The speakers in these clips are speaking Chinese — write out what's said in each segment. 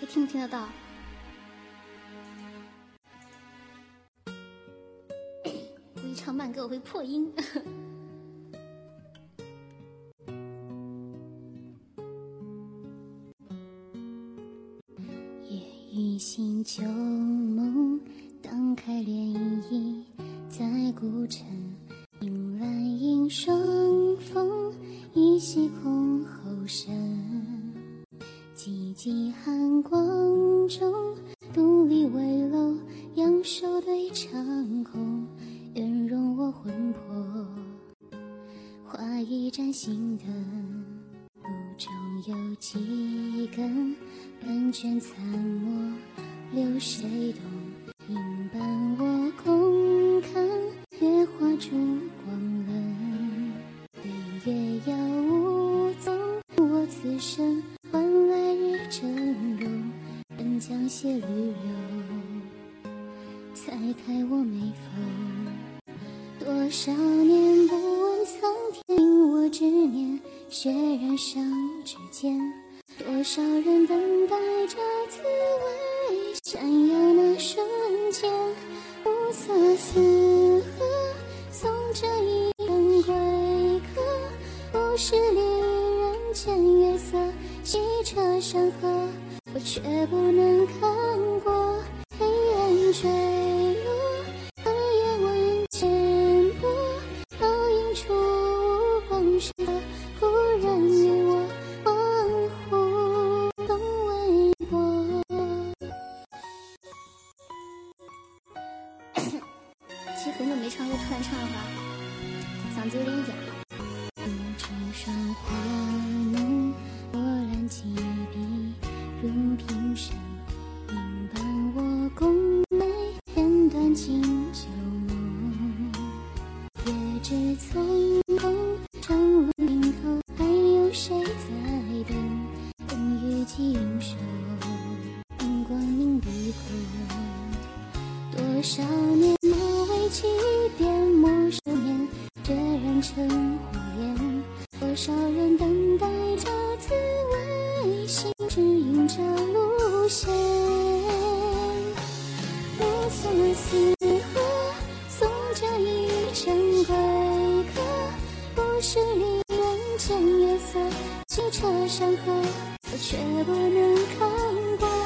你听不听得到？我一唱慢歌我会破音。夜雨醒旧梦，荡开涟漪，在古城迎来迎霜风，依稀空后声。寂寂寒光中，独立危楼，仰首对长空，愿容我魂魄，画一盏心灯，路中有几根漫卷残墨，留谁懂？应伴我共看月华烛光人将斜绿柳，裁开我眉峰。多少年不问苍天，我执念血染上指尖。多少人等待着滋味，闪耀那瞬间。暮色四合，送这一程归客，故事里人间月色。西车山河，却不能看过。黑烟坠落，黑夜闻千波，倒映出无光时刻。忽然与我恍惚，风微波。其实很久没唱又突然唱的话，嗓子有点哑。多少年莫为起点，莫守念，决然成火焰。多少人等待着滋味。心指引着路线，暮色四合，送这一程归客。不是离人间月色，几车山河，我却不能看过。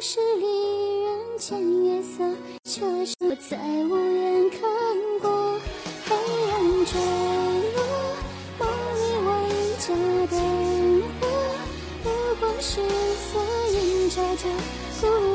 是离人间月色，却是我着。